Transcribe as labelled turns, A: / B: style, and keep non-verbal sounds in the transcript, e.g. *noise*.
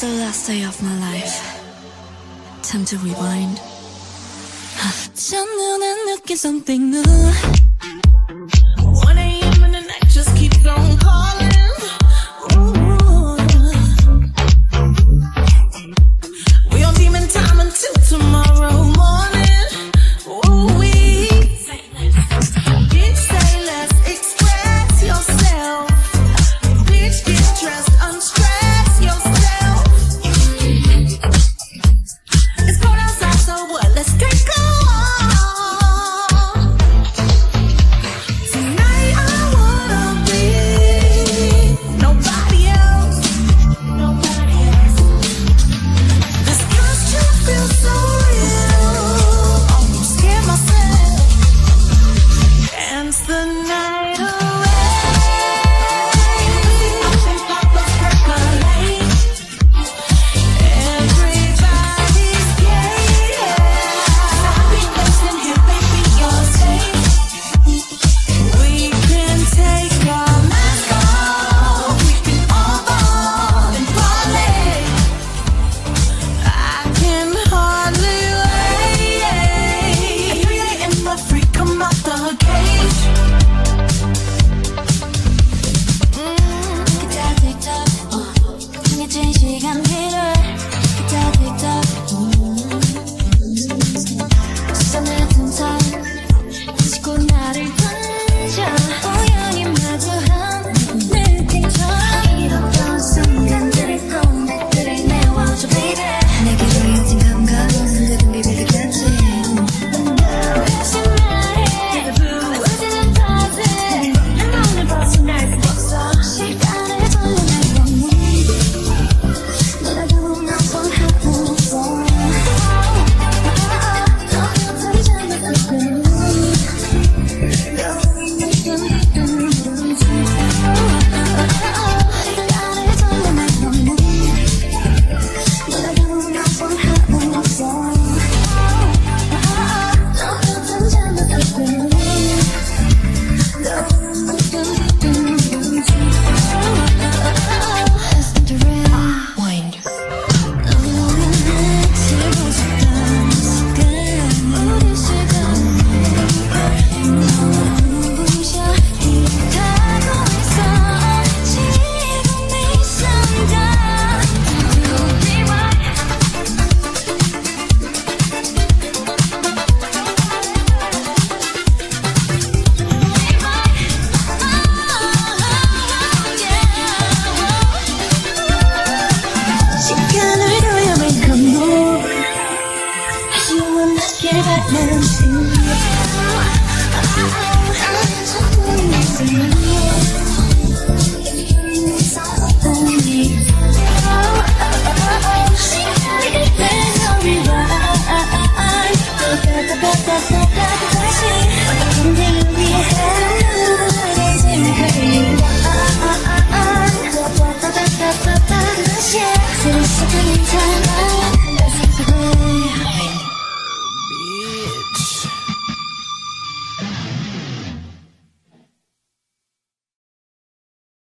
A: the last day of my life. Time to rewind. *laughs* 첫눈에 느낀 something new.